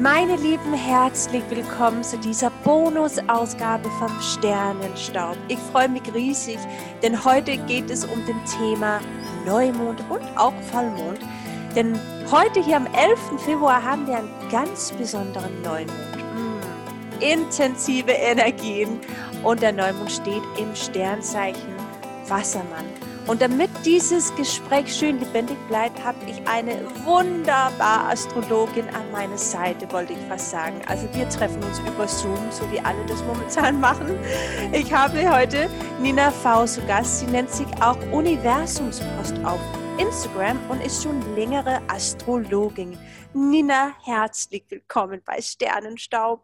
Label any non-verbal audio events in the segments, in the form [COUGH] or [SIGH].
Meine Lieben, herzlich willkommen zu dieser Bonusausgabe vom Sternenstaub. Ich freue mich riesig, denn heute geht es um das Thema Neumond und auch Vollmond. Denn heute hier am 11. Februar haben wir einen ganz besonderen Neumond. Mm, intensive Energien und der Neumond steht im Sternzeichen Wassermann. Und damit dieses Gespräch schön lebendig bleibt, habe ich eine wunderbare Astrologin an meiner Seite, wollte ich fast sagen. Also wir treffen uns über Zoom, so wie alle das momentan [LAUGHS] machen. Ich habe heute Nina V. zu Gast. Sie nennt sich auch Universumspost auf Instagram und ist schon längere Astrologin. Nina, herzlich willkommen bei Sternenstaub.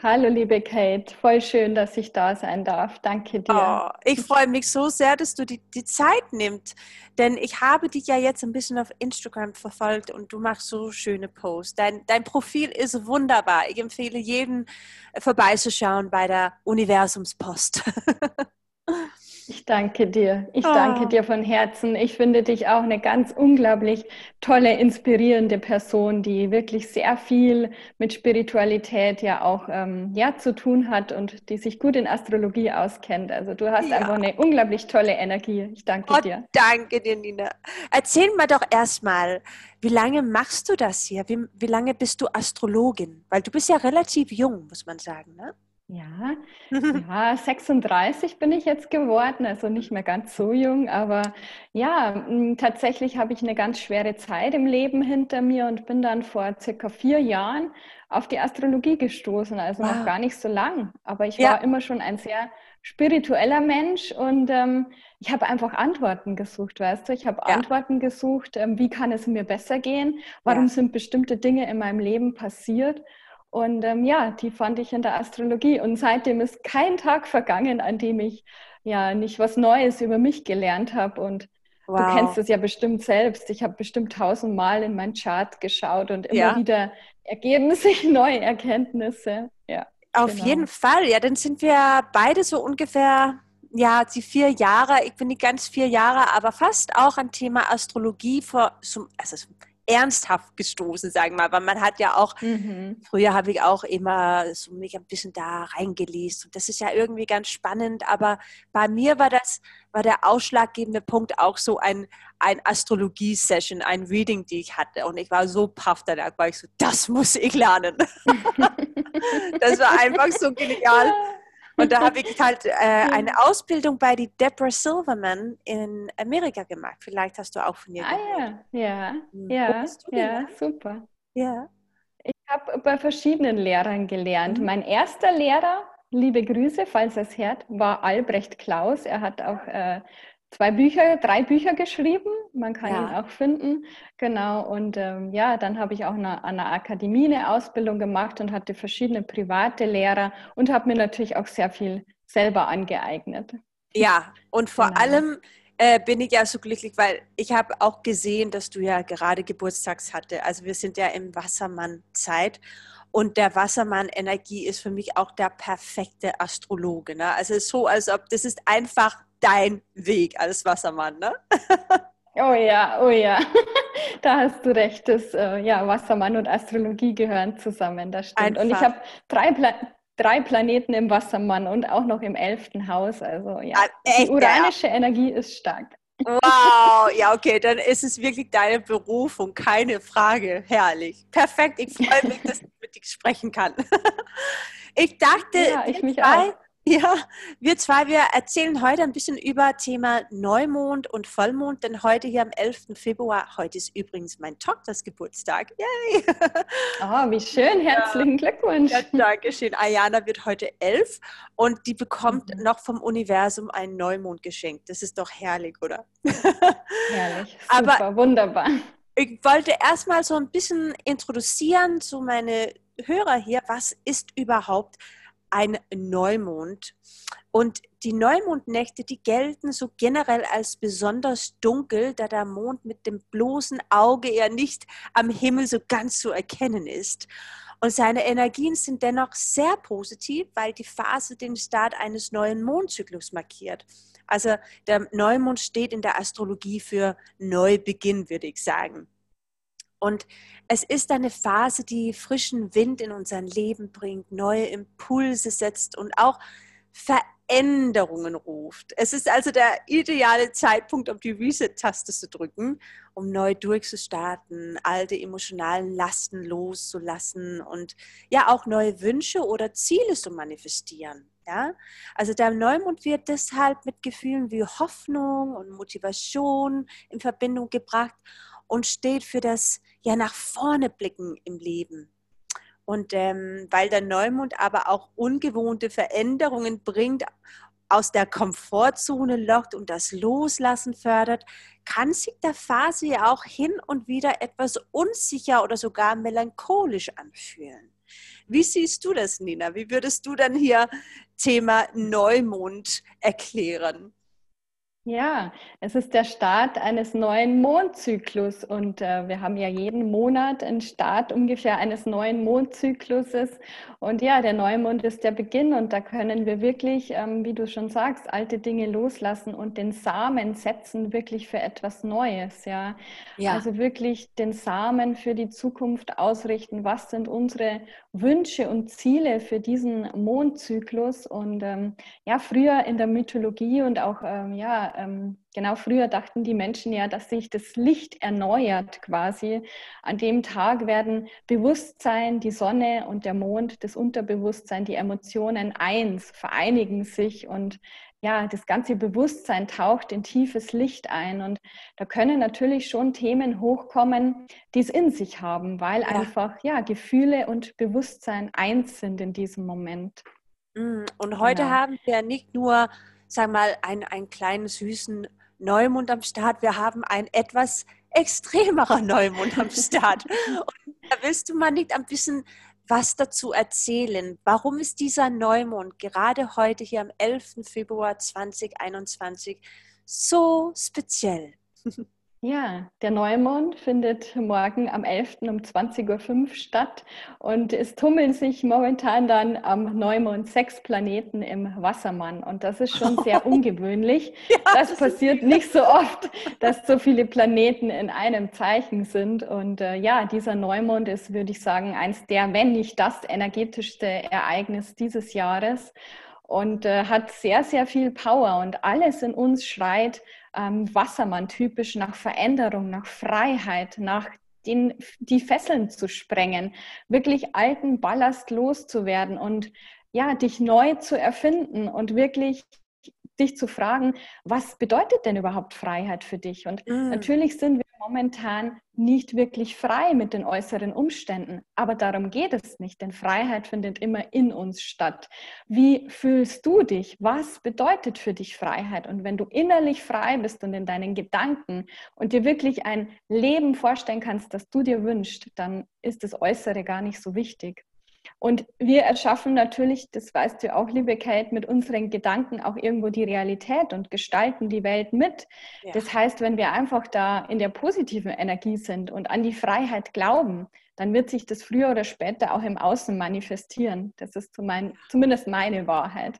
Hallo, liebe Kate. Voll schön, dass ich da sein darf. Danke dir. Oh, ich freue mich so sehr, dass du die, die Zeit nimmst. Denn ich habe dich ja jetzt ein bisschen auf Instagram verfolgt und du machst so schöne Posts. Dein, dein Profil ist wunderbar. Ich empfehle jedem vorbeizuschauen bei der Universumspost. [LAUGHS] Ich danke dir. Ich oh. danke dir von Herzen. Ich finde dich auch eine ganz unglaublich tolle, inspirierende Person, die wirklich sehr viel mit Spiritualität ja auch ähm, ja, zu tun hat und die sich gut in Astrologie auskennt. Also du hast ja. einfach eine unglaublich tolle Energie. Ich danke oh, dir. Danke dir, Nina. Erzähl mal doch erstmal, wie lange machst du das hier? Wie, wie lange bist du Astrologin? Weil du bist ja relativ jung, muss man sagen, ne? Ja, [LAUGHS] ja, 36 bin ich jetzt geworden, also nicht mehr ganz so jung, aber ja, tatsächlich habe ich eine ganz schwere Zeit im Leben hinter mir und bin dann vor circa vier Jahren auf die Astrologie gestoßen, also wow. noch gar nicht so lang. Aber ich ja. war immer schon ein sehr spiritueller Mensch und ähm, ich habe einfach Antworten gesucht, weißt du? Ich habe ja. Antworten gesucht, ähm, wie kann es mir besser gehen? Warum ja. sind bestimmte Dinge in meinem Leben passiert? Und ähm, ja, die fand ich in der Astrologie. Und seitdem ist kein Tag vergangen, an dem ich ja nicht was Neues über mich gelernt habe. Und wow. du kennst es ja bestimmt selbst. Ich habe bestimmt tausendmal in meinen Chart geschaut und immer ja. wieder ergeben [LAUGHS] sich neue Erkenntnisse. Ja, Auf genau. jeden Fall. Ja, dann sind wir beide so ungefähr ja, die vier Jahre, ich bin nicht ganz vier Jahre, aber fast auch ein Thema Astrologie vor, also ernsthaft gestoßen, sagen wir mal. Aber man hat ja auch, mhm. früher habe ich auch immer so mich ein bisschen da reingelesen. Und das ist ja irgendwie ganz spannend. Aber bei mir war das, war der ausschlaggebende Punkt auch so ein, ein Astrologie-Session, ein Reading, die ich hatte. Und ich war so paff danach, war ich so, das muss ich lernen. [LAUGHS] das war einfach so genial. Und da habe ich [LAUGHS] halt äh, eine Ausbildung bei die Deborah Silverman in Amerika gemacht. Vielleicht hast du auch von ihr ah, gehört. Ah ja, ja, hm. ja, ja, super. Ja. Ich habe bei verschiedenen Lehrern gelernt. Mhm. Mein erster Lehrer, liebe Grüße, falls er es hört, war Albrecht Klaus. Er hat auch äh, zwei Bücher, drei Bücher geschrieben. Man kann ja. ihn auch finden. Genau. Und ähm, ja, dann habe ich auch eine, an der Akademie eine Ausbildung gemacht und hatte verschiedene private Lehrer und habe mir natürlich auch sehr viel selber angeeignet. Ja, und vor genau. allem äh, bin ich ja so glücklich, weil ich habe auch gesehen, dass du ja gerade Geburtstags hatte. Also wir sind ja im Wassermann-Zeit. Und der Wassermann-Energie ist für mich auch der perfekte Astrologe. Ne? Also es ist so, als ob das ist einfach dein Weg als Wassermann, ne? [LAUGHS] Oh ja, oh ja, [LAUGHS] da hast du recht. Das, äh, ja, Wassermann und Astrologie gehören zusammen, das stimmt. Einfach. Und ich habe drei, Pla drei Planeten im Wassermann und auch noch im elften Haus. Also ja, ah, die uranische ja. Energie ist stark. Wow, ja, [LAUGHS] okay, dann ist es wirklich deine Berufung, keine Frage. Herrlich. Perfekt, ich freue mich, dass ich mit dir sprechen kann. Ich dachte, ja, ich mich auch ja, wir zwei, wir erzählen heute ein bisschen über Thema Neumond und Vollmond, denn heute hier am 11. Februar, heute ist übrigens mein Tochters Geburtstag. Yay! Oh, [LAUGHS] wie schön, herzlichen ja. Glückwunsch. Ja, Dankeschön. Ayana wird heute elf und die bekommt mhm. noch vom Universum ein Neumond geschenkt. Das ist doch herrlich, oder? [LAUGHS] Herrlich, super, Aber wunderbar. Ich wollte erstmal so ein bisschen introduzieren zu meine Hörer hier, was ist überhaupt ein Neumond. Und die Neumondnächte, die gelten so generell als besonders dunkel, da der Mond mit dem bloßen Auge eher nicht am Himmel so ganz zu erkennen ist. Und seine Energien sind dennoch sehr positiv, weil die Phase den Start eines neuen Mondzyklus markiert. Also der Neumond steht in der Astrologie für Neubeginn, würde ich sagen. Und es ist eine Phase, die frischen Wind in unser Leben bringt, neue Impulse setzt und auch Veränderungen ruft. Es ist also der ideale Zeitpunkt, um die Reset-Taste zu drücken, um neu durchzustarten, alte emotionalen Lasten loszulassen und ja auch neue Wünsche oder Ziele zu manifestieren. Ja? Also der Neumond wird deshalb mit Gefühlen wie Hoffnung und Motivation in Verbindung gebracht und steht für das ja nach vorne blicken im Leben. Und ähm, weil der Neumond aber auch ungewohnte Veränderungen bringt, aus der Komfortzone lockt und das Loslassen fördert, kann sich der Phase ja auch hin und wieder etwas unsicher oder sogar melancholisch anfühlen. Wie siehst du das, Nina? Wie würdest du dann hier Thema Neumond erklären? Ja, es ist der Start eines neuen Mondzyklus und äh, wir haben ja jeden Monat einen Start ungefähr eines neuen Mondzykluses. Und ja, der Neumond ist der Beginn und da können wir wirklich, ähm, wie du schon sagst, alte Dinge loslassen und den Samen setzen wirklich für etwas Neues. Ja? ja. Also wirklich den Samen für die Zukunft ausrichten. Was sind unsere Wünsche und Ziele für diesen Mondzyklus? Und ähm, ja, früher in der Mythologie und auch ähm, ja, ähm, genau früher dachten die Menschen ja, dass sich das Licht erneuert quasi. An dem Tag werden Bewusstsein, die Sonne und der Mond, das Unterbewusstsein, die Emotionen eins, vereinigen sich und ja, das ganze Bewusstsein taucht in tiefes Licht ein. Und da können natürlich schon Themen hochkommen, die es in sich haben, weil ja. einfach ja, Gefühle und Bewusstsein eins sind in diesem Moment. Mm, und heute genau. haben wir nicht nur sag mal, einen, einen kleinen süßen Neumond am Start. Wir haben ein etwas extremerer [LAUGHS] Neumond am Start. Und da willst du mal nicht ein bisschen was dazu erzählen. Warum ist dieser Neumond gerade heute hier am 11. Februar 2021 so speziell? [LAUGHS] Ja, der Neumond findet morgen am 11. um 20.05 Uhr statt und es tummeln sich momentan dann am Neumond sechs Planeten im Wassermann und das ist schon sehr [LAUGHS] ungewöhnlich. ja, das, das passiert nicht so oft, [LAUGHS] dass so viele Planeten in einem Zeichen sind und äh, ja, dieser Neumond ist, würde ich sagen, eins der, wenn nicht das energetischste Ereignis dieses Jahres und äh, hat sehr, sehr viel Power und alles in uns schreit ähm, Wassermann typisch nach Veränderung, nach Freiheit, nach den, die Fesseln zu sprengen, wirklich alten Ballast loszuwerden und ja, dich neu zu erfinden und wirklich dich zu fragen, was bedeutet denn überhaupt Freiheit für dich? Und mm. natürlich sind wir momentan nicht wirklich frei mit den äußeren Umständen, aber darum geht es nicht, denn Freiheit findet immer in uns statt. Wie fühlst du dich? Was bedeutet für dich Freiheit? Und wenn du innerlich frei bist und in deinen Gedanken und dir wirklich ein Leben vorstellen kannst, das du dir wünschst, dann ist das Äußere gar nicht so wichtig. Und wir erschaffen natürlich, das weißt du auch, liebe Kate, mit unseren Gedanken auch irgendwo die Realität und gestalten die Welt mit. Ja. Das heißt, wenn wir einfach da in der positiven Energie sind und an die Freiheit glauben, dann wird sich das früher oder später auch im Außen manifestieren. Das ist zumindest meine Wahrheit.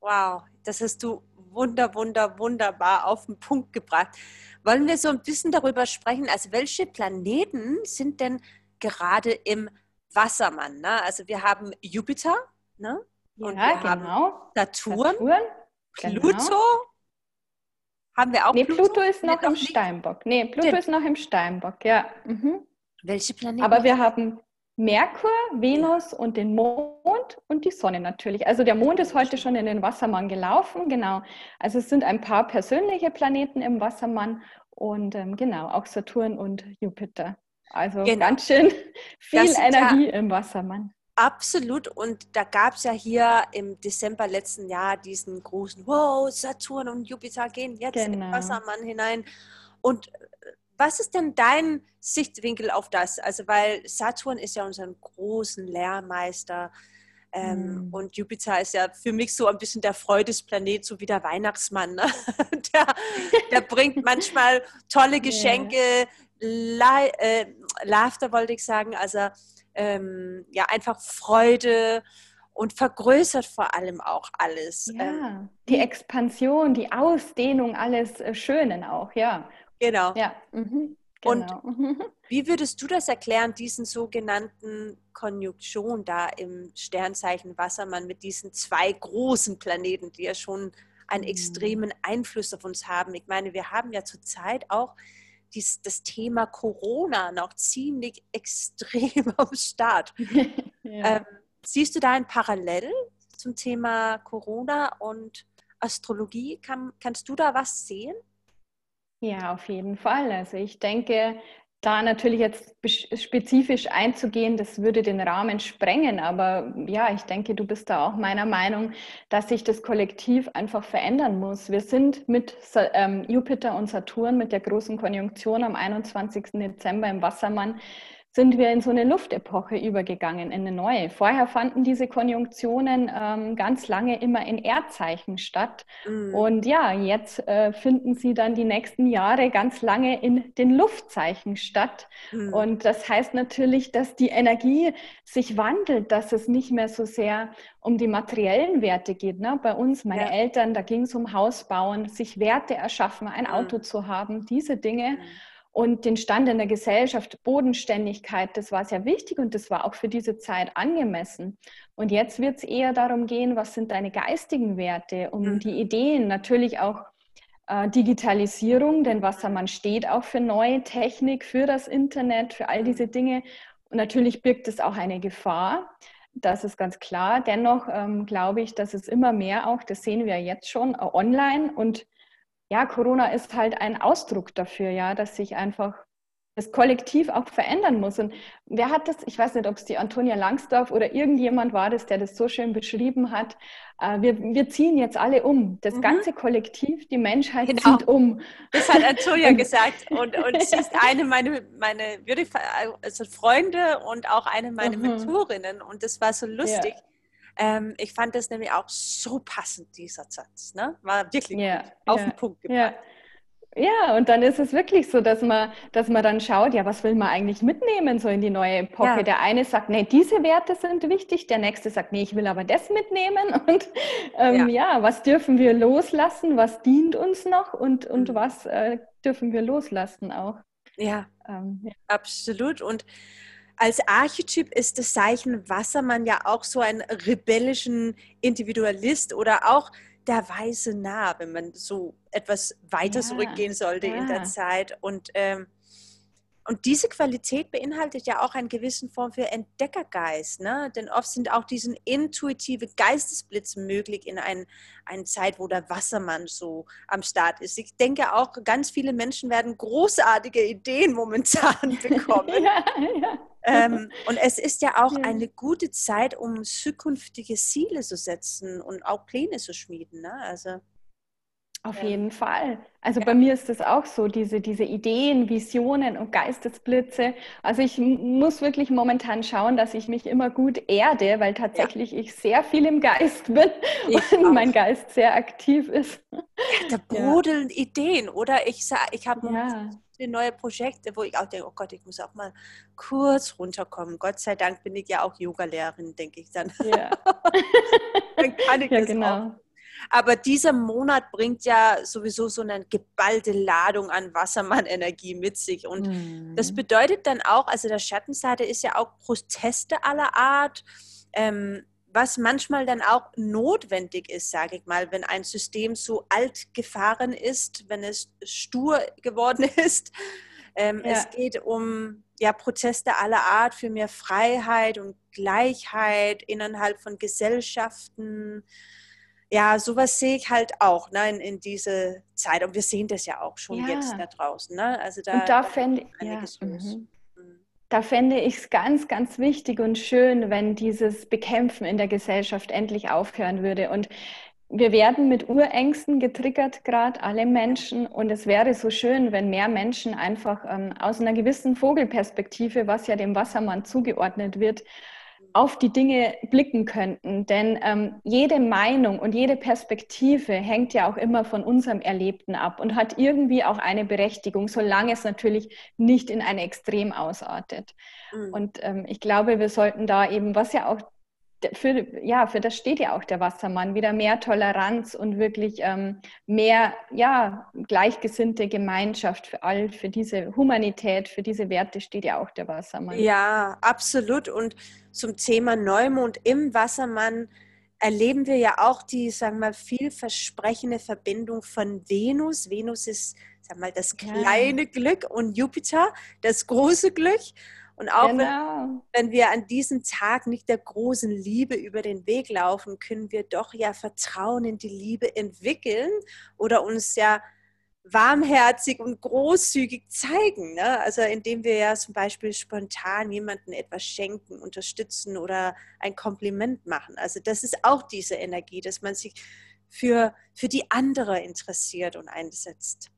Wow, das hast du wunder, wunder, wunderbar auf den Punkt gebracht. Wollen wir so ein bisschen darüber sprechen, also welche Planeten sind denn gerade im Wassermann. Ne? Also wir haben Jupiter ne? und ja, wir genau. haben Saturn, Saturn. Pluto. Genau. Haben wir auch nee, Pluto? Pluto ist noch nee, im Steinbock. Nee, Pluto Den. ist noch im Steinbock, ja. Mhm. Welche Planeten? Aber wir haben Merkur, Venus und den Mond und die Sonne natürlich. Also der Mond ist heute schon in den Wassermann gelaufen, genau. Also es sind ein paar persönliche Planeten im Wassermann und ähm, genau, auch Saturn und Jupiter. Also genau. ganz schön [LAUGHS] viel Energie im Wassermann. Absolut. Und da gab es ja hier im Dezember letzten Jahr diesen großen, wow, Saturn und Jupiter gehen jetzt genau. in Wassermann hinein. Und äh, was ist denn dein Sichtwinkel auf das? Also, weil Saturn ist ja unser großen Lehrmeister. Ähm, mm. Und Jupiter ist ja für mich so ein bisschen der Freudesplanet, so wie der Weihnachtsmann. Ne? [LAUGHS] Der, der bringt manchmal tolle [LAUGHS] Geschenke, yeah. Äh, Laughter wollte ich sagen, also ähm, ja, einfach Freude und vergrößert vor allem auch alles. Ja, ähm, die Expansion, die Ausdehnung alles äh, Schönen auch, ja. Genau. Ja. Mhm. Genau. Und wie würdest du das erklären, diesen sogenannten Konjunktion da im Sternzeichen Wassermann mit diesen zwei großen Planeten, die ja schon einen mhm. extremen Einfluss auf uns haben? Ich meine, wir haben ja zurzeit auch dies, das Thema Corona noch ziemlich [LAUGHS] extrem am Start. [LAUGHS] ja. ähm, siehst du da ein Parallel zum Thema Corona und Astrologie? Kann, kannst du da was sehen? Ja, auf jeden Fall. Also ich denke, da natürlich jetzt spezifisch einzugehen, das würde den Rahmen sprengen. Aber ja, ich denke, du bist da auch meiner Meinung, dass sich das Kollektiv einfach verändern muss. Wir sind mit ähm, Jupiter und Saturn, mit der großen Konjunktion am 21. Dezember im Wassermann, sind wir in so eine Luftepoche übergegangen, in eine neue. Vorher fanden diese Konjunktionen ähm, ganz lange immer in Erdzeichen statt. Mhm. Und ja, jetzt äh, finden sie dann die nächsten Jahre ganz lange in den Luftzeichen statt. Mhm. Und das heißt natürlich, dass die Energie sich wandelt, dass es nicht mehr so sehr um die materiellen Werte geht. Ne? Bei uns, meine ja. Eltern, da ging es um Haus bauen, sich Werte erschaffen, ein mhm. Auto zu haben, diese Dinge. Und den Stand in der Gesellschaft, Bodenständigkeit, das war sehr wichtig und das war auch für diese Zeit angemessen. Und jetzt wird es eher darum gehen, was sind deine geistigen Werte, um mhm. die Ideen, natürlich auch äh, Digitalisierung, denn Wassermann steht auch für neue Technik, für das Internet, für all diese Dinge. Und natürlich birgt es auch eine Gefahr. Das ist ganz klar. Dennoch ähm, glaube ich, dass es immer mehr auch, das sehen wir jetzt schon, äh, online und ja, Corona ist halt ein Ausdruck dafür, ja, dass sich einfach das Kollektiv auch verändern muss. Und wer hat das, ich weiß nicht, ob es die Antonia Langsdorf oder irgendjemand war das, der das so schön beschrieben hat. Äh, wir, wir ziehen jetzt alle um. Das mhm. ganze Kollektiv, die Menschheit genau. zieht um. Das hat Antonia [LAUGHS] gesagt. Und, und [LAUGHS] sie ist eine meiner meine, also Freunde und auch eine meiner mhm. Mentorinnen. Und das war so lustig. Ja ähm, ich fand das nämlich auch so passend, dieser Satz. Ne? War wirklich ja, gut, auf den Punkt gebracht. Ja. Ja, und dann ist es wirklich so, dass man, dass man dann schaut, ja, was will man eigentlich mitnehmen, so in die neue Epoche. Ja. Der eine sagt, nee, diese Werte sind wichtig, der nächste sagt, nee, ich will aber das mitnehmen. [LAUGHS] Und ähm, ja. ja. was dürfen wir loslassen, was dient uns noch und, und mhm. was äh, dürfen wir loslassen auch. Ja, ähm, ja. absolut. Und als Archetyp ist das Zeichen Wassermann ja auch so ein rebellischen Individualist oder auch der weiße Narr, wenn man so etwas weiter ja, zurückgehen sollte ja. in der Zeit. Und, ähm, und diese Qualität beinhaltet ja auch eine gewisse Form für Entdeckergeist. Ne? Denn oft sind auch diese intuitive Geistesblitze möglich in einer ein Zeit, wo der Wassermann so am Start ist. Ich denke auch, ganz viele Menschen werden großartige Ideen momentan [LAUGHS] bekommen. ja, ja. Ähm, [LAUGHS] und es ist ja auch ja. eine gute Zeit, um zukünftige Ziele zu setzen und auch Pläne zu schmieden. Ne? Also, auf ja. jeden Fall. Also ja. bei mir ist es auch so, diese, diese Ideen, Visionen und Geistesblitze. Also ich muss wirklich momentan schauen, dass ich mich immer gut erde, weil tatsächlich ja. ich sehr viel im Geist bin ich und auch. mein Geist sehr aktiv ist. Da [LAUGHS] brodeln Ideen, oder? Ich, ich habe neue Projekte, wo ich auch denke, oh Gott, ich muss auch mal kurz runterkommen. Gott sei Dank bin ich ja auch Yogalehrerin, denke ich dann. Ja. [LAUGHS] dann kann [LAUGHS] ich ja, das genau. auch. Aber dieser Monat bringt ja sowieso so eine geballte Ladung an Wassermann-Energie mit sich. Und mhm. das bedeutet dann auch, also der Schattenseite ist ja auch Proteste aller Art. Ähm, was manchmal dann auch notwendig ist, sage ich mal, wenn ein System so alt gefahren ist, wenn es stur geworden [LAUGHS] ist. Ähm, ja. Es geht um ja, Proteste aller Art für mehr Freiheit und Gleichheit innerhalb von Gesellschaften. Ja, sowas sehe ich halt auch ne, in, in diese Zeit. Und wir sehen das ja auch schon ja. jetzt da draußen. Ne? Also da, und da, da fände ja. Mhm. Da fände ich es ganz, ganz wichtig und schön, wenn dieses Bekämpfen in der Gesellschaft endlich aufhören würde. Und wir werden mit Urängsten getriggert, gerade alle Menschen. Und es wäre so schön, wenn mehr Menschen einfach ähm, aus einer gewissen Vogelperspektive, was ja dem Wassermann zugeordnet wird, auf die Dinge blicken könnten. Denn ähm, jede Meinung und jede Perspektive hängt ja auch immer von unserem Erlebten ab und hat irgendwie auch eine Berechtigung, solange es natürlich nicht in ein Extrem ausartet. Mhm. Und ähm, ich glaube, wir sollten da eben, was ja auch für, ja, für das steht ja auch der Wassermann. Wieder mehr Toleranz und wirklich ähm, mehr ja, gleichgesinnte Gemeinschaft für all, für diese Humanität, für diese Werte steht ja auch der Wassermann. Ja, absolut. Und zum Thema Neumond im Wassermann erleben wir ja auch die, sagen wir mal, vielversprechende Verbindung von Venus. Venus ist, sagen wir mal, das kleine ja. Glück und Jupiter, das große Glück. Und auch genau. wenn, wenn, wir an diesem Tag nicht der großen Liebe über den Weg laufen, können wir doch ja Vertrauen in die Liebe entwickeln oder uns ja warmherzig und großzügig zeigen. Ne? Also indem wir ja zum Beispiel spontan jemandem etwas schenken, unterstützen oder ein Kompliment machen. Also das ist auch diese Energie, dass man sich für, für die andere interessiert und einsetzt.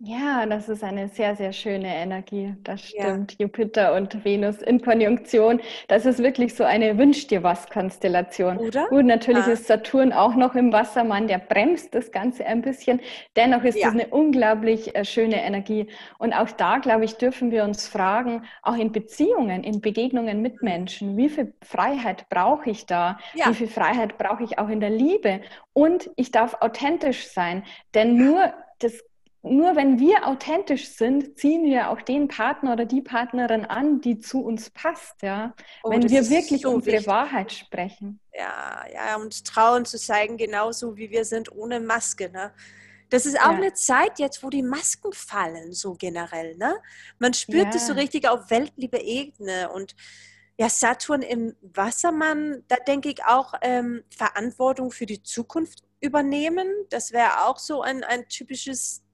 Ja, das ist eine sehr, sehr schöne Energie. Das stimmt. Ja. Jupiter und Venus in Konjunktion. Das ist wirklich so eine Wünsch dir was Konstellation. Oder? Gut, natürlich ah. ist Saturn auch noch im Wassermann, der bremst das Ganze ein bisschen. Dennoch ist ja. das eine unglaublich äh, schöne Energie. Und auch da, glaube ich, dürfen wir uns fragen, auch in Beziehungen, in Begegnungen mit Menschen, wie viel Freiheit brauche ich da? Ja. Wie viel Freiheit brauche ich auch in der Liebe? Und ich darf authentisch sein, denn nur das nur wenn wir authentisch sind, ziehen wir auch den Partner oder die Partnerin an, die zu uns passt, ja. Oh, wenn wir wirklich so unsere wichtig. Wahrheit sprechen. Ja, ja, und trauen zu zeigen, genauso wie wir sind, ohne Maske, ne? Das ist auch ja. eine Zeit jetzt, wo die Masken fallen, so generell, ne? Man spürt es ja. so richtig auf weltliebe Ebene und ja, Saturn im Wassermann, da denke ich auch ähm, Verantwortung für die Zukunft übernehmen. Das wäre auch so ein, ein typisches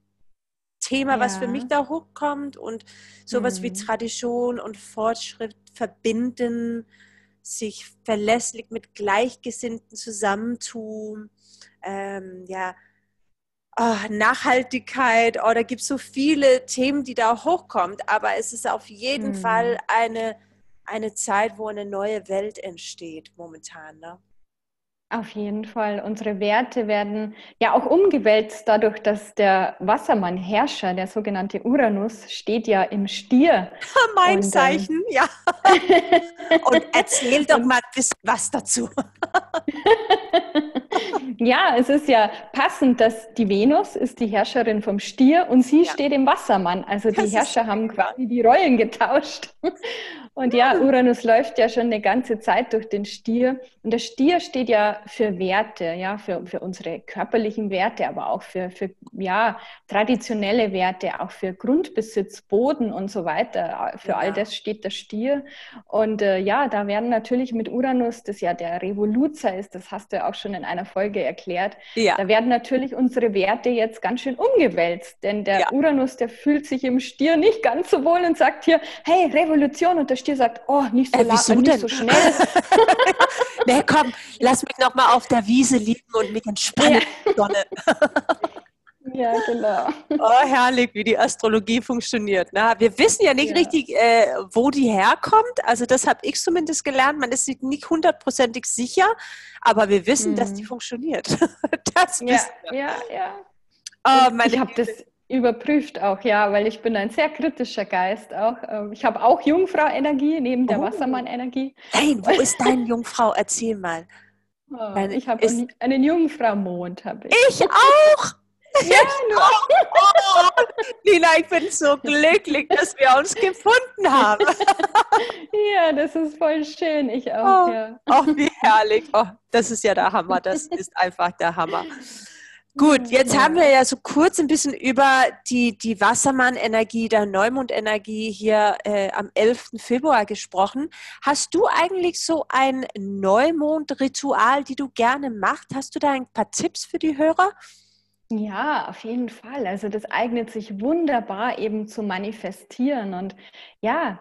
Thema, ja. was für mich da hochkommt und sowas mhm. wie Tradition und Fortschritt verbinden, sich verlässlich mit Gleichgesinnten zusammentun, ähm, ja, oh, Nachhaltigkeit, oh, da gibt es so viele Themen, die da hochkommen, aber es ist auf jeden mhm. Fall eine, eine Zeit, wo eine neue Welt entsteht momentan. Ne? Auf jeden Fall. Unsere Werte werden ja auch umgewälzt dadurch, dass der Wassermann-Herrscher, der sogenannte Uranus, steht ja im Stier. [LAUGHS] Mein Und, ähm, Zeichen, ähm, ja. [LAUGHS] Und erzähl doch mal was dazu. [LAUGHS] ja, es ist ja passend, dass die Venus ist die Herrscherin vom Stier und sie ja. steht im Wassermann. Also die das Herrscher haben quasi die Rollen getauscht. Und ja, Uranus läuft ja schon eine ganze Zeit durch den Stier. Und der Stier steht ja für Werte, ja, für, für unsere körperlichen Werte, aber auch für, für ja, traditionelle Werte, auch für Grundbesitz, Boden und so weiter. Für ja. all das steht der Stier. Und äh, ja, da werden natürlich mit Uranus, das ja der Revoluzer ist, das hast du ja auch schon in einer Folge erklärt, ja. da werden natürlich unsere Werte jetzt ganz schön umgewälzt. Denn der ja. Uranus, der fühlt sich im Stier nicht ganz so wohl und sagt hier, hey, Revolution und der Stier sagt, oh, nicht so, äh, wieso äh, nicht so schnell. [LAUGHS] nee, komm, lass mich noch mal auf der Wiese liegen und mich entspannen. Ja. [LAUGHS] ja, genau. Oh, herrlich, wie die Astrologie funktioniert. Na, wir wissen ja nicht ja. richtig, äh, wo die herkommt. Also das habe ich zumindest gelernt. Man ist sich nicht hundertprozentig sicher, aber wir wissen, hm. dass die mhm. funktioniert. [LAUGHS] das ja, ja, ja. Oh, ich habe das Überprüft auch, ja, weil ich bin ein sehr kritischer Geist auch. Ähm, ich habe auch Jungfrau-Energie neben der oh. Wassermann-Energie. Nein, wo [LAUGHS] ist deine Jungfrau? Erzähl mal. Oh, ich habe einen Jungfrau-Mond. Ich. ich auch! [LAUGHS] Ja, oh, Nina, ich bin so glücklich, dass wir uns gefunden haben. [LAUGHS] ja, das ist voll schön. Ich auch, oh, ja. Oh, wie herrlich. Oh, das ist ja der Hammer. Das ist einfach der Hammer. Gut, jetzt haben wir ja so kurz ein bisschen über die, die Wassermann-Energie, der Neumond-Energie hier äh, am 11. Februar gesprochen. Hast du eigentlich so ein Neumond-Ritual, die du gerne machst? Hast du da ein paar Tipps für die Hörer? Ja, auf jeden Fall. Also das eignet sich wunderbar eben zu manifestieren und ja,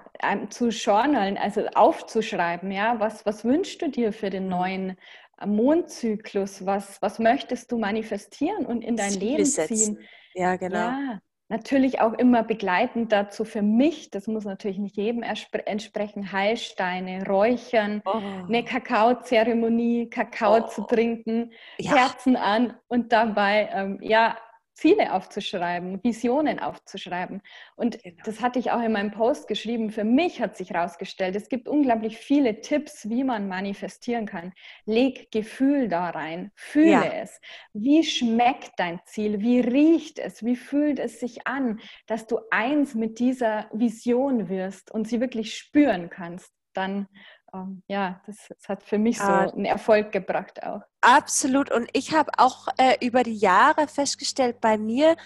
zu journalen, also aufzuschreiben, ja, was, was wünschst du dir für den mhm. neuen Mondzyklus, was, was möchtest du manifestieren und in dein Ziele Leben ziehen? Setzen. Ja, genau. Ja, natürlich auch immer begleitend dazu für mich, das muss natürlich nicht jedem entsprechen, Heilsteine, Räuchern, oh. eine Kakaozeremonie, Kakao oh. zu trinken, ja. Herzen an und dabei ähm, ja Ziele aufzuschreiben, Visionen aufzuschreiben. Und genau. das hatte ich auch in meinem Post geschrieben. Für mich hat sich herausgestellt, es gibt unglaublich viele Tipps, wie man manifestieren kann. Leg Gefühl da rein, fühle ja. es. Wie schmeckt dein Ziel? Wie riecht es? Wie fühlt es sich an, dass du eins mit dieser Vision wirst und sie wirklich spüren kannst? Dann ähm, ja, das, das, hat für mich so ah, einen Erfolg gebracht auch. Absolut. Und ich habe auch äh, über die Jahre festgestellt, bei mir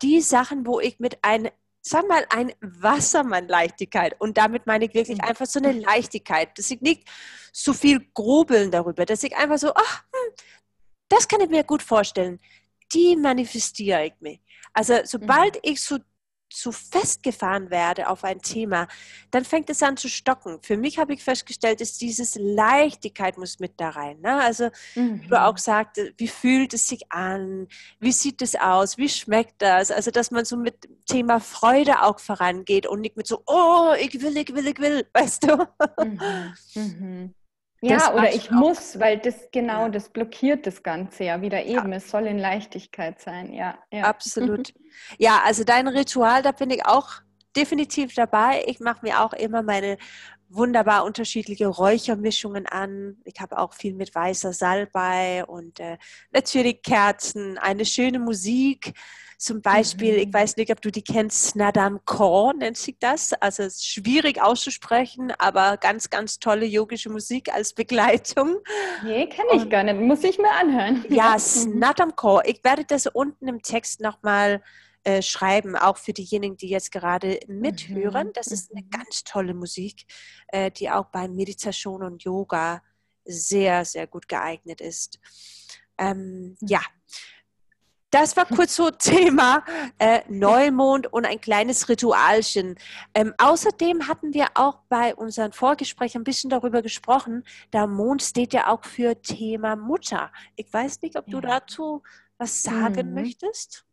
die Sachen, wo ich mit einem, sag mal, ein Wassermann-Leichtigkeit und damit meine ich wirklich mhm. einfach so eine Leichtigkeit, dass ich nicht so viel grubeln darüber, dass ich einfach so, ach, hm, das kann ich mir gut vorstellen. Die manifestiere ich mir. Also sobald mhm. ich so zu festgefahren werde auf ein Thema, dann fängt es an zu stocken. Für mich habe ich festgestellt, dass dieses Leichtigkeit muss mit da rein. Ne? Also mhm. wie du auch sagst, wie fühlt es sich an? Wie sieht es aus? Wie schmeckt das? Also dass man so mit dem Thema Freude auch vorangeht und nicht mit so, oh, ich will, ich will, ich will, [LAUGHS] weißt du? Mhm. Mhm. Ja, oder ich muss, weil das genau, das blockiert das Ganze ja wieder eben. Ja. Es soll in Leichtigkeit sein, ja. ja. Absolut. [LAUGHS] ja, also dein Ritual, da bin ich auch definitiv dabei. Ich mache mir auch immer meine wunderbar unterschiedliche Räuchermischungen an. Ich habe auch viel mit weißer Salbei und äh, natürlich Kerzen, eine schöne Musik. Zum Beispiel, mhm. ich weiß nicht, ob du die kennst, Nadam Kaur nennt sich das. Also es ist schwierig auszusprechen, aber ganz, ganz tolle yogische Musik als Begleitung. Nee, kenne ich Und, gar nicht. Muss ich mir anhören. Ja, [LAUGHS] Snadam Kaur. Ich werde das unten im Text nochmal äh, schreiben, auch für diejenigen, die jetzt gerade mithören. Mhm. Das ist eine mhm. ganz tolle Musik, äh, die auch bei Meditation und Yoga sehr, sehr gut geeignet ist. Ähm, ja, das war kurz so [LAUGHS] Thema äh, Neumond und ein kleines Ritualchen. Ähm, außerdem hatten wir auch bei unseren Vorgesprächen ein bisschen darüber gesprochen. Der Mond steht ja auch für Thema Mutter. Ich weiß nicht, ob du dazu was sagen mhm. möchtest.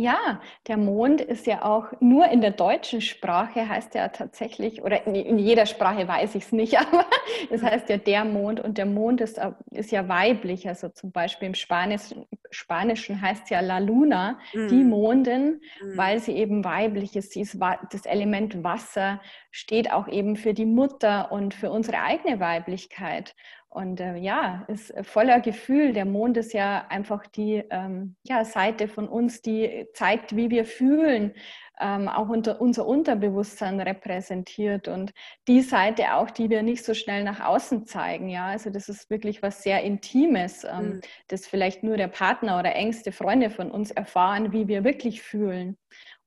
Ja, der Mond ist ja auch nur in der deutschen Sprache, heißt ja tatsächlich, oder in jeder Sprache weiß ich es nicht, [LAUGHS] aber es heißt ja der Mond und der Mond ist, ist ja weiblich. Also zum Beispiel im Spanischen, Spanischen heißt ja La Luna, mhm. die Mondin, mhm. weil sie eben weiblich ist. Sie ist das Element Wasser, steht auch eben für die Mutter und für unsere eigene Weiblichkeit. Und äh, ja, ist voller Gefühl. Der Mond ist ja einfach die ähm, ja, Seite von uns, die zeigt, wie wir fühlen, ähm, auch unter, unser Unterbewusstsein repräsentiert und die Seite auch, die wir nicht so schnell nach außen zeigen. Ja, also das ist wirklich was sehr Intimes, ähm, mhm. das vielleicht nur der Partner oder engste Freunde von uns erfahren, wie wir wirklich fühlen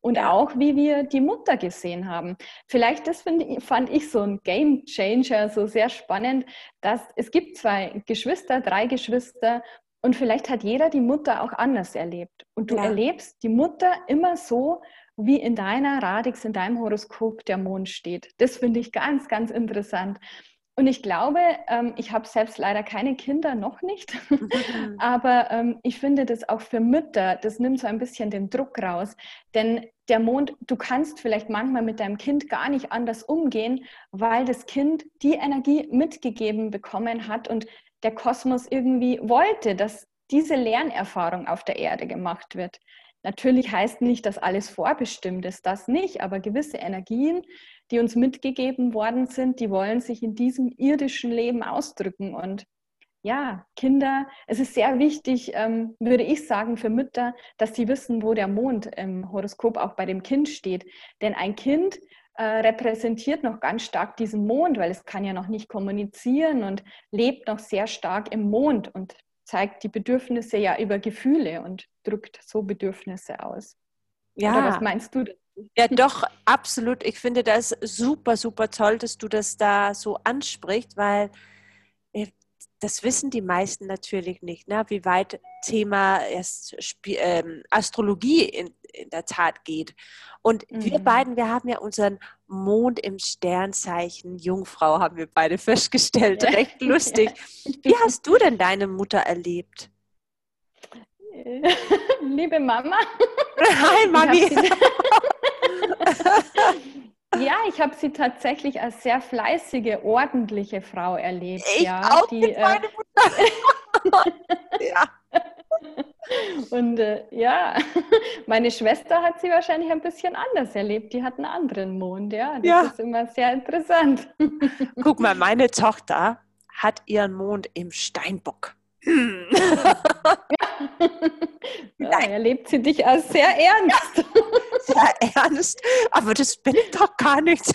und auch wie wir die Mutter gesehen haben. Vielleicht das ich, fand ich so ein Game Changer, so sehr spannend, dass es gibt zwei Geschwister, drei Geschwister und vielleicht hat jeder die Mutter auch anders erlebt. Und du ja. erlebst die Mutter immer so, wie in deiner Radix, in deinem Horoskop der Mond steht. Das finde ich ganz, ganz interessant. Und ich glaube, ähm, ich habe selbst leider keine Kinder, noch nicht, [LAUGHS] aber ähm, ich finde das auch für Mütter, das nimmt so ein bisschen den Druck raus. Denn der Mond, du kannst vielleicht manchmal mit deinem Kind gar nicht anders umgehen, weil das Kind die Energie mitgegeben bekommen hat und der Kosmos irgendwie wollte, dass diese Lernerfahrung auf der Erde gemacht wird. Natürlich heißt nicht, dass alles vorbestimmt ist, das nicht, aber gewisse Energien, die uns mitgegeben worden sind, die wollen sich in diesem irdischen Leben ausdrücken. Und ja, Kinder, es ist sehr wichtig, ähm, würde ich sagen, für Mütter, dass sie wissen, wo der Mond im Horoskop auch bei dem Kind steht. Denn ein Kind äh, repräsentiert noch ganz stark diesen Mond, weil es kann ja noch nicht kommunizieren und lebt noch sehr stark im Mond und zeigt die Bedürfnisse ja über Gefühle und drückt so Bedürfnisse aus. Ja. Oder was meinst du Ja, doch, absolut. Ich finde das super, super toll, dass du das da so ansprichst, weil das wissen die meisten natürlich nicht, ne? wie weit Thema ähm, Astrologie in, in, der Tat geht. Und mhm. wir beiden, wir haben ja unseren Mond im Sternzeichen Jungfrau, haben wir beide festgestellt. Recht lustig. [LAUGHS] Wie hast du denn deine Mutter erlebt? [LAUGHS] Liebe Mama. [LAUGHS] Hi, Mami. Ja, ich habe sie tatsächlich als sehr fleißige, ordentliche Frau erlebt. Ich ja, auch die, äh, Mutter. ja. [LAUGHS] Und äh, ja, [LAUGHS] meine Schwester hat sie wahrscheinlich ein bisschen anders erlebt. Die hat einen anderen Mond, ja. Das ja. ist immer sehr interessant. Guck mal, [LAUGHS] meine Tochter hat ihren Mond im Steinbock. Ja, erlebt sie dich als sehr ernst. Sehr ernst, aber das bin ich doch gar nicht. [LAUGHS]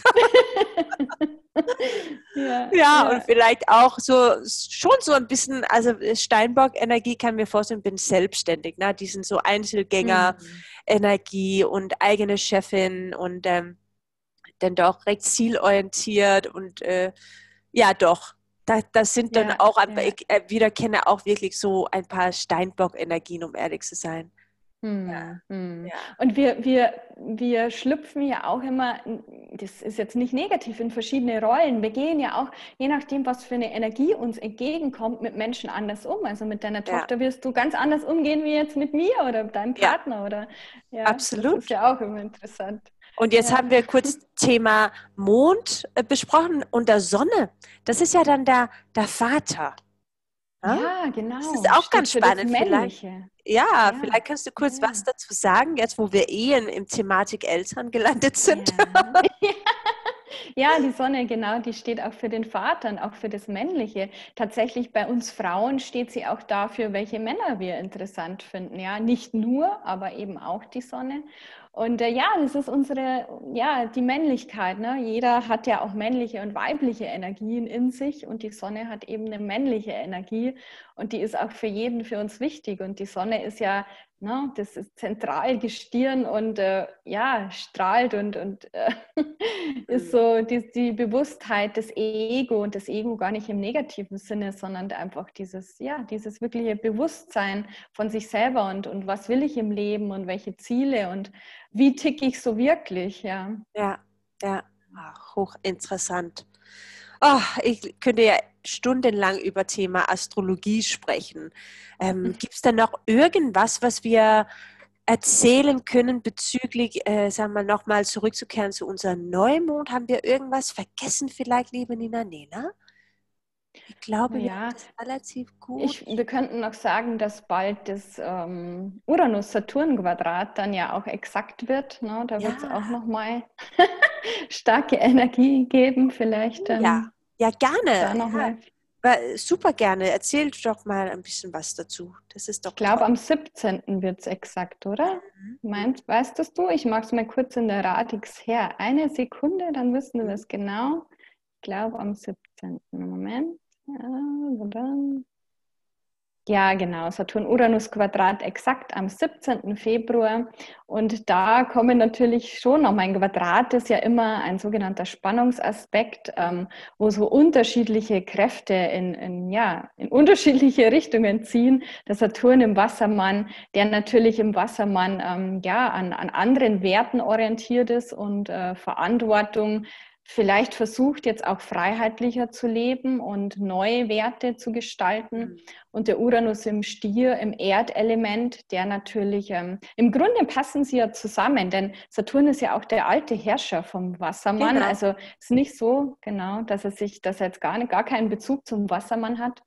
ja, ja, ja, und vielleicht auch so schon so ein bisschen, also Steinbock-Energie kann mir vorstellen, bin selbstständig, ne? Die sind so Einzelgänger-Energie mhm. und eigene Chefin und ähm, dann doch recht zielorientiert und äh, ja doch, da, das sind dann ja, auch, ja. ich äh, wieder kenne auch wirklich so ein paar Steinbock-Energien, um ehrlich zu sein. Hm, ja. Hm. Und wir, wir, wir schlüpfen ja auch immer, das ist jetzt nicht negativ, in verschiedene Rollen. Wir gehen ja auch, je nachdem, was für eine Energie uns entgegenkommt, mit Menschen anders um. Also mit deiner Tochter wirst du ganz anders umgehen wie jetzt mit mir oder deinem Partner. Oder, ja, Absolut. Das ist ja auch immer interessant. Und jetzt ja. haben wir kurz Thema Mond äh, besprochen und der Sonne. Das ist ja dann der, der Vater. Ja, ja genau. Das ist auch Steht ganz spannend. Vielleicht, ja, ja, vielleicht kannst du kurz was dazu sagen, jetzt wo wir eh in, im Thematik Eltern gelandet sind. [LAUGHS] Ja, die Sonne, genau, die steht auch für den Vater und auch für das Männliche. Tatsächlich bei uns Frauen steht sie auch dafür, welche Männer wir interessant finden. Ja, nicht nur, aber eben auch die Sonne. Und äh, ja, das ist unsere, ja, die Männlichkeit. Ne? Jeder hat ja auch männliche und weibliche Energien in sich und die Sonne hat eben eine männliche Energie und die ist auch für jeden für uns wichtig. Und die Sonne ist ja Ne? Das ist zentral Gestirn und äh, ja, strahlt und, und äh, [LAUGHS] ist so die, die Bewusstheit des Ego und das Ego gar nicht im negativen Sinne, sondern einfach dieses, ja, dieses wirkliche Bewusstsein von sich selber und, und was will ich im Leben und welche Ziele und wie ticke ich so wirklich, ja. Ja, ja, Ach, hochinteressant. Oh, ich könnte ja stundenlang über Thema Astrologie sprechen. Ähm, mhm. Gibt es da noch irgendwas, was wir erzählen können bezüglich, äh, sagen wir nochmal zurückzukehren zu unserem Neumond? Haben wir irgendwas vergessen vielleicht, liebe Nina Nena? Ich glaube, ja, das relativ gut. Ich, wir könnten noch sagen, dass bald das ähm, Uranus-Saturn-Quadrat dann ja auch exakt wird. Ne? Da ja. wird es auch nochmal [LAUGHS] starke Energie geben, vielleicht. Ähm, ja. Ja, gerne. Ja. Super gerne. Erzähl doch mal ein bisschen was dazu. Das ist doch. Ich glaube, am 17. wird es exakt, oder? Mhm. Meinst, weißt das du? Ich mache es mal kurz in der Radix her. Eine Sekunde, dann wissen wir das genau. Ich glaube, am 17. Moment. Ja, genau, Saturn-Uranus-Quadrat exakt am 17. Februar. Und da kommen natürlich schon noch, mein Quadrat ist ja immer ein sogenannter Spannungsaspekt, ähm, wo so unterschiedliche Kräfte in, in, ja, in unterschiedliche [LAUGHS] Richtungen ziehen. Der Saturn im Wassermann, der natürlich im Wassermann ähm, ja, an, an anderen Werten orientiert ist und äh, Verantwortung vielleicht versucht, jetzt auch freiheitlicher zu leben und neue Werte zu gestalten. Mhm. Und der Uranus im Stier, im Erdelement, der natürlich, ähm, im Grunde passen sie ja zusammen, denn Saturn ist ja auch der alte Herrscher vom Wassermann. Genau. Also es ist nicht so, genau, dass er sich, dass er jetzt gar, nicht, gar keinen Bezug zum Wassermann hat.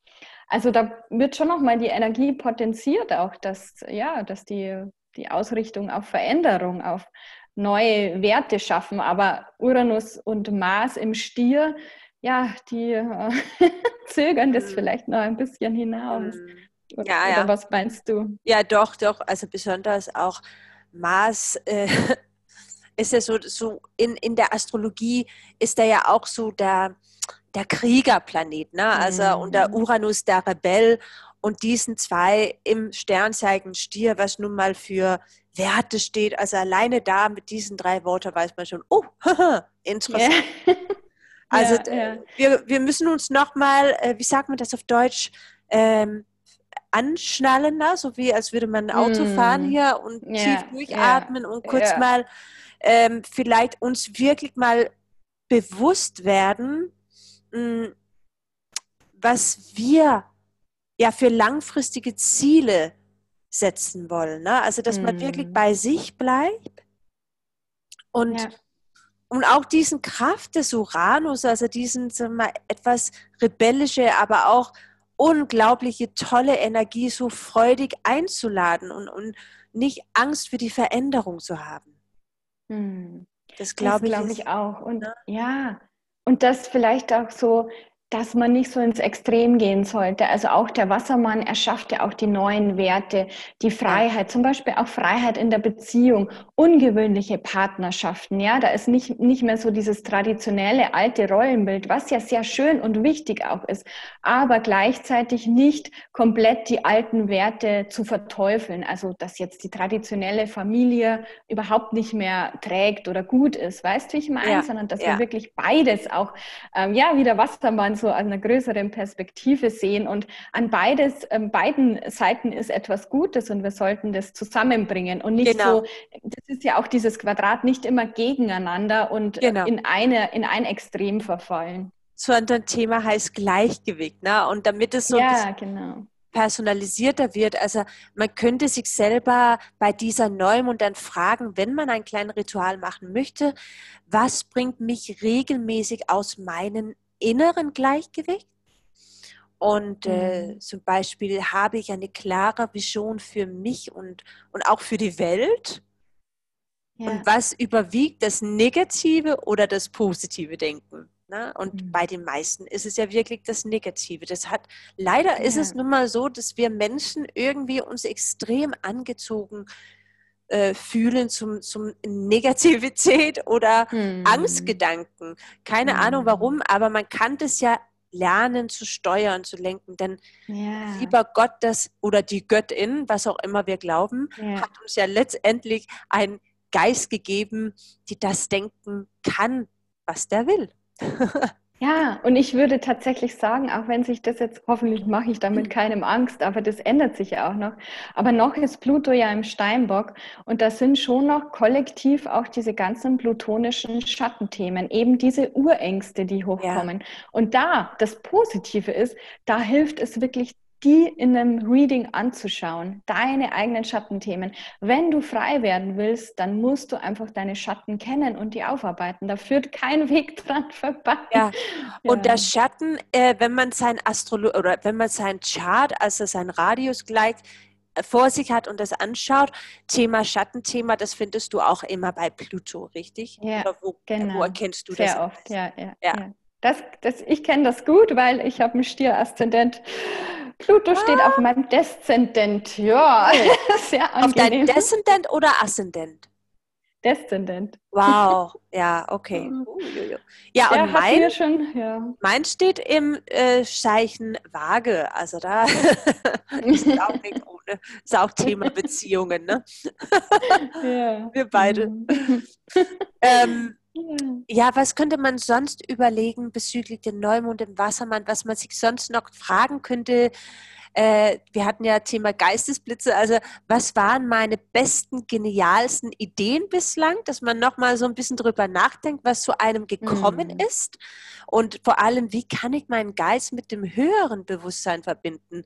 Also da wird schon nochmal die Energie potenziert, auch dass, ja, dass die, die Ausrichtung auf Veränderung, auf neue Werte schaffen. Aber Uranus und Mars im Stier, ja, die äh, [LAUGHS] zögern das mhm. vielleicht noch ein bisschen hinaus. Mhm. Oder, ja, ja. Oder was meinst du? Ja, doch, doch. Also besonders auch Mars äh, [LAUGHS] ist ja so, so in, in der Astrologie ist er ja auch so der, der Kriegerplanet, ne? Also mhm. und der Uranus der Rebell und diesen zwei im Sternzeichen Stier, was nun mal für Werte steht. Also alleine da mit diesen drei Worten weiß man schon, oh, interessant. Yeah. [LAUGHS] Also ja, ja. Wir, wir müssen uns nochmal, äh, wie sagt man das auf Deutsch, ähm, anschnallen, ne? so wie als würde man ein Auto mm. fahren hier und yeah, tief durchatmen yeah, und kurz mal ähm, vielleicht uns wirklich mal bewusst werden, mh, mm, was wir ja für langfristige Ziele setzen wollen. Ne? Also, dass man wirklich mhm. bei sich bleibt und, ja. und auch diesen Kraft des Uranus, also diesen wir, etwas rebellische, aber auch unglaubliche, tolle Energie so freudig einzuladen und, und nicht Angst für die Veränderung zu haben. Hm. Das glaube ich, glaub ich auch. Und ne? ja, und das vielleicht auch so dass man nicht so ins Extrem gehen sollte. Also auch der Wassermann erschafft ja auch die neuen Werte, die Freiheit, zum Beispiel auch Freiheit in der Beziehung, ungewöhnliche Partnerschaften. Ja, da ist nicht, nicht mehr so dieses traditionelle alte Rollenbild, was ja sehr schön und wichtig auch ist, aber gleichzeitig nicht komplett die alten Werte zu verteufeln. Also, dass jetzt die traditionelle Familie überhaupt nicht mehr trägt oder gut ist. Weißt du, wie ich meine? Ja. Sondern dass ja. wir wirklich beides auch, ähm, ja, wie der Wassermann so aus einer größeren Perspektive sehen. Und an beides, ähm, beiden Seiten ist etwas Gutes und wir sollten das zusammenbringen und nicht genau. so, das ist ja auch dieses Quadrat, nicht immer gegeneinander und genau. in, eine, in ein Extrem verfallen. So ein Thema heißt Gleichgewicht. Ne? Und damit es so ja, genau personalisierter wird. Also man könnte sich selber bei dieser Neumond dann fragen, wenn man ein kleines Ritual machen möchte, was bringt mich regelmäßig aus meinen inneren Gleichgewicht. Und äh, mhm. zum Beispiel habe ich eine klare Vision für mich und, und auch für die Welt. Ja. Und was überwiegt, das negative oder das positive Denken? Ne? Und mhm. bei den meisten ist es ja wirklich das Negative. Das hat, leider ja. ist es nun mal so, dass wir Menschen irgendwie uns extrem angezogen äh, fühlen zum, zum Negativität [LAUGHS] oder hm. Angstgedanken. Keine hm. Ahnung warum, aber man kann das ja lernen zu steuern, zu lenken. Denn ja. lieber Gott das oder die Göttin, was auch immer wir glauben, ja. hat uns ja letztendlich einen Geist gegeben, die das denken kann, was der will. [LAUGHS] Ja, und ich würde tatsächlich sagen, auch wenn sich das jetzt, hoffentlich mache ich damit keinem Angst, aber das ändert sich ja auch noch. Aber noch ist Pluto ja im Steinbock und da sind schon noch kollektiv auch diese ganzen plutonischen Schattenthemen, eben diese Urängste, die hochkommen. Ja. Und da, das Positive ist, da hilft es wirklich die in einem Reading anzuschauen, deine eigenen Schattenthemen. Wenn du frei werden willst, dann musst du einfach deine Schatten kennen und die aufarbeiten. Da führt kein Weg [LAUGHS] dran vorbei. Ja. Und ja. der Schatten, äh, wenn man sein Astrolo oder wenn man sein Chart, also sein Radius gleich äh, vor sich hat und das anschaut, Thema Schattenthema, das findest du auch immer bei Pluto, richtig? Ja, wo, genau. wo erkennst du Sehr das? Sehr oft, ja, ja. ja. ja. Das, das, ich kenne das gut, weil ich habe einen Stier-Aszendent. Pluto ah. steht auf meinem Deszendent. Ja, [LAUGHS] sehr angenehm. Auf deinem Deszendent oder Aszendent? Deszendent. Wow, ja, okay. [LAUGHS] Ja, und mein, schon, ja. mein steht im äh, Zeichen Waage. Also da [LAUGHS] ist auch nicht ohne. Ist auch Thema Beziehungen, ne? Ja. Wir beide. Mhm. ähm, ja, was könnte man sonst überlegen bezüglich dem Neumond im Wassermann, was man sich sonst noch fragen könnte? Äh, wir hatten ja Thema Geistesblitze. Also, was waren meine besten, genialsten Ideen bislang, dass man nochmal so ein bisschen drüber nachdenkt, was zu einem gekommen mhm. ist? Und vor allem, wie kann ich meinen Geist mit dem höheren Bewusstsein verbinden?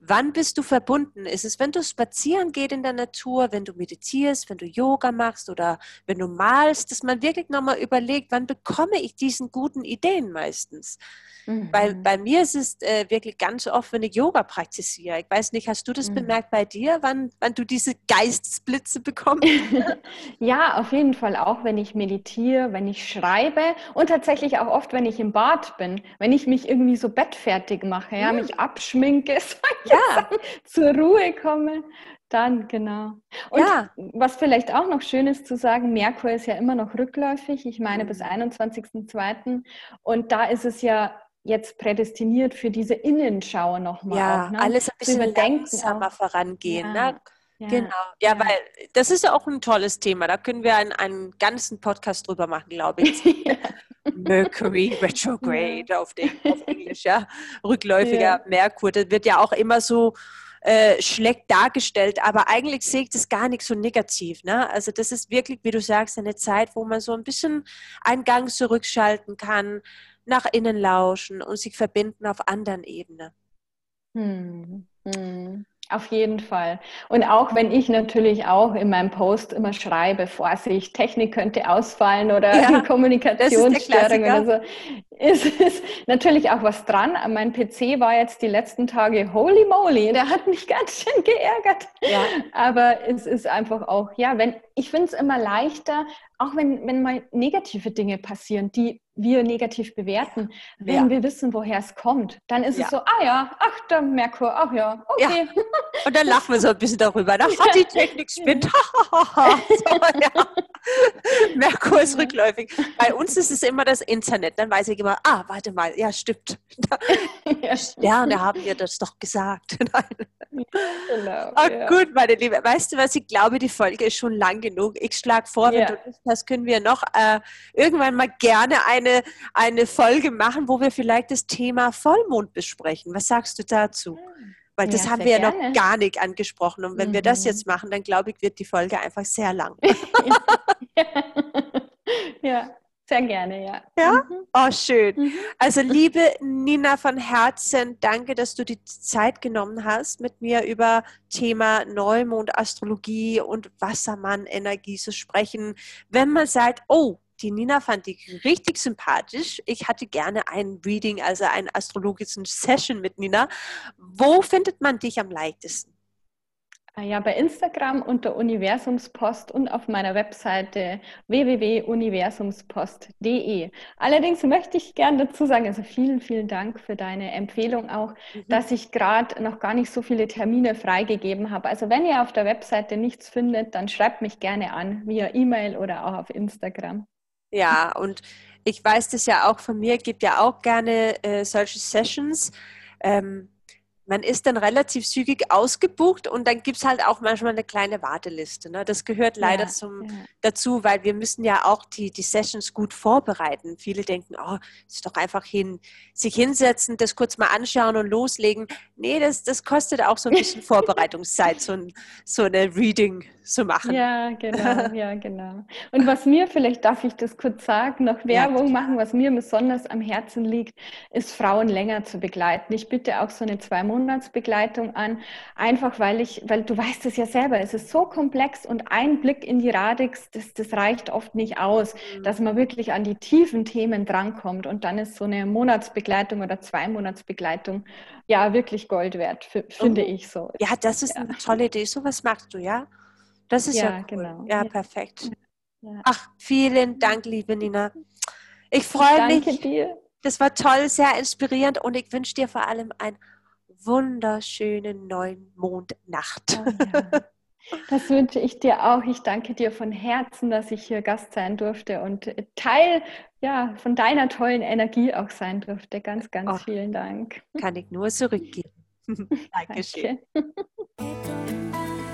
Wann bist du verbunden? Ist es, wenn du spazieren gehst in der Natur, wenn du meditierst, wenn du Yoga machst oder wenn du malst, dass man wirklich nochmal überlegt, wann bekomme ich diesen guten Ideen meistens? Mhm. Bei, bei mir ist es äh, wirklich ganz oft, wenn ich Yoga praktiziere. Ich weiß nicht, hast du das mhm. bemerkt bei dir, wann, wann du diese Geistesblitze bekommst? [LAUGHS] ja, auf jeden Fall auch, wenn ich meditiere, wenn ich schreibe und tatsächlich auch oft, wenn ich im Bad bin, wenn ich mich irgendwie so bettfertig mache, ja, mhm. mich abschminke, [LAUGHS] ja. zur Ruhe komme. Dann, genau. Und ja. was vielleicht auch noch schön ist zu sagen, Merkur ist ja immer noch rückläufig, ich meine bis 21.02. Mhm. Und da ist es ja jetzt prädestiniert für diese Innenschau nochmal. Ja, auch, ne? alles ein bisschen langsamer vorangehen. Ja. Ne? Ja, genau. Ja, ja, weil das ist ja auch ein tolles Thema. Da können wir einen, einen ganzen Podcast drüber machen, glaube ich. [LAUGHS] Mercury [LAUGHS] Retrograde ja. auf, den, auf Englisch, ja. Rückläufiger Merkur. Das wird ja auch immer so äh, schlecht dargestellt, aber eigentlich sehe ich das gar nicht so negativ. Ne? Also das ist wirklich, wie du sagst, eine Zeit, wo man so ein bisschen einen Gang zurückschalten kann, nach innen lauschen und sich verbinden auf anderen Ebenen. Hm. Hm. Auf jeden Fall. Und auch wenn ich natürlich auch in meinem Post immer schreibe, Vorsicht, Technik könnte ausfallen oder ja, [LAUGHS] Kommunikationsstörungen oder so, ist, ist natürlich auch was dran. Mein PC war jetzt die letzten Tage holy moly, der hat mich [LAUGHS] ganz schön geärgert. Ja. Aber es ist einfach auch, ja, wenn ich finde es immer leichter, auch wenn, wenn mal negative Dinge passieren, die wir negativ bewerten, wenn ja. wir wissen, woher es kommt, dann ist ja. es so, ah ja, ach, der Merkur, ach ja, okay. Ja. Und dann lachen wir so ein bisschen darüber. Da hat die Technik spinnt. [LAUGHS] [LAUGHS] so, Merkur ist rückläufig. Bei uns ist es immer das Internet. Dann weiß ich immer, ah, warte mal, ja, stimmt. [LAUGHS] Sterne haben dir das doch gesagt. genau. Oh, gut, meine Liebe. Weißt du was? Ich glaube, die Folge ist schon lang genug. Ich schlage vor, wenn du das können wir noch äh, irgendwann mal gerne eine, eine Folge machen, wo wir vielleicht das Thema Vollmond besprechen. Was sagst du dazu? Hm. Weil das ja, haben wir ja noch gar nicht angesprochen. Und wenn mhm. wir das mhm. jetzt machen, dann glaube ich, wird die Folge einfach sehr lang. [LAUGHS] ja. Sehr gerne, ja. Ja? Mhm. Oh, schön. Mhm. Also, liebe Nina von Herzen, danke, dass du die Zeit genommen hast, mit mir über Thema Neumond, Astrologie und Wassermann-Energie zu sprechen. Wenn man sagt, oh, die Nina fand ich richtig sympathisch. Ich hatte gerne ein Reading, also einen astrologischen Session mit Nina. Wo findet man dich am leichtesten? Ah ja, bei Instagram unter Universumspost und auf meiner Webseite www.universumspost.de. Allerdings möchte ich gerne dazu sagen, also vielen, vielen Dank für deine Empfehlung auch, mhm. dass ich gerade noch gar nicht so viele Termine freigegeben habe. Also wenn ihr auf der Webseite nichts findet, dann schreibt mich gerne an via E-Mail oder auch auf Instagram. Ja, und ich weiß das ja auch von mir, gibt ja auch gerne äh, solche Sessions. Ähm, man ist dann relativ zügig ausgebucht und dann gibt es halt auch manchmal eine kleine Warteliste. Ne? Das gehört leider ja, zum, ja. dazu, weil wir müssen ja auch die, die Sessions gut vorbereiten. Viele denken, oh, ist doch einfach hin, sich hinsetzen, das kurz mal anschauen und loslegen. Nee, das, das kostet auch so ein bisschen [LAUGHS] Vorbereitungszeit, so, ein, so eine Reading zu machen. Ja, genau, [LAUGHS] ja, genau. Und was mir, vielleicht darf ich das kurz sagen, noch Werbung ja, machen, was mir besonders am Herzen liegt, ist Frauen länger zu begleiten. Ich bitte auch so eine zwei Monatsbegleitung an, einfach weil ich, weil du weißt es ja selber, es ist so komplex und ein Blick in die Radix, das, das reicht oft nicht aus, mhm. dass man wirklich an die tiefen Themen drankommt und dann ist so eine Monatsbegleitung oder zwei Monatsbegleitung ja wirklich Gold wert, finde oh. ich so. Ja, das ist ja. eine tolle Idee. So was machst du, ja? Das ist ja, ja cool. genau. Ja, perfekt. Ja. Ach, vielen Dank, liebe Nina. Ich freue mich. Danke dir. Das war toll, sehr inspirierend und ich wünsche dir vor allem eine wunderschöne Neumondnacht. Oh, ja. Das wünsche ich dir auch. Ich danke dir von Herzen, dass ich hier Gast sein durfte und Teil ja, von deiner tollen Energie auch sein durfte. Ganz, ganz oh, vielen Dank. Kann ich nur zurückgeben. [LAUGHS] Dankeschön. Danke.